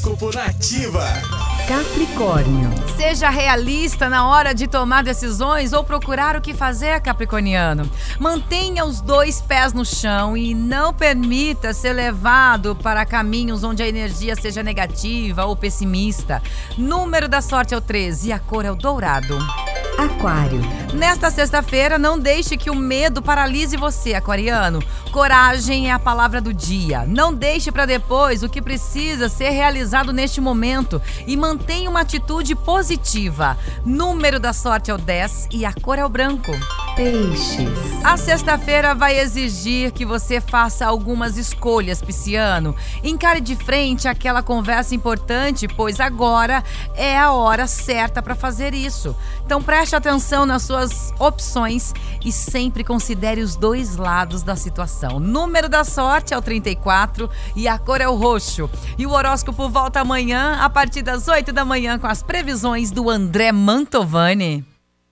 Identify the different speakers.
Speaker 1: Horóscopo Nativa.
Speaker 2: Capricórnio.
Speaker 3: Seja realista na hora de tomar decisões ou procurar o que fazer, Capricorniano. Mantenha os dois pés no chão e não permita ser levado para caminhos onde a energia seja negativa ou pessimista. Número da sorte é o 13 e a cor é o dourado.
Speaker 2: Aquário.
Speaker 3: Nesta sexta-feira, não deixe que o medo paralise você, aquariano. Coragem é a palavra do dia. Não deixe para depois o que precisa ser realizado neste momento e mantenha uma atitude positiva. Número da sorte é o 10 e a cor é o branco.
Speaker 2: Peixes.
Speaker 3: A sexta-feira vai exigir que você faça algumas escolhas, Pisciano. Encare de frente aquela conversa importante, pois agora é a hora certa para fazer isso. Então preste atenção nas suas opções e sempre considere os dois lados da situação. Número da sorte é o 34 e a cor é o roxo. E o horóscopo volta amanhã a partir das 8 da manhã com as previsões do André Mantovani.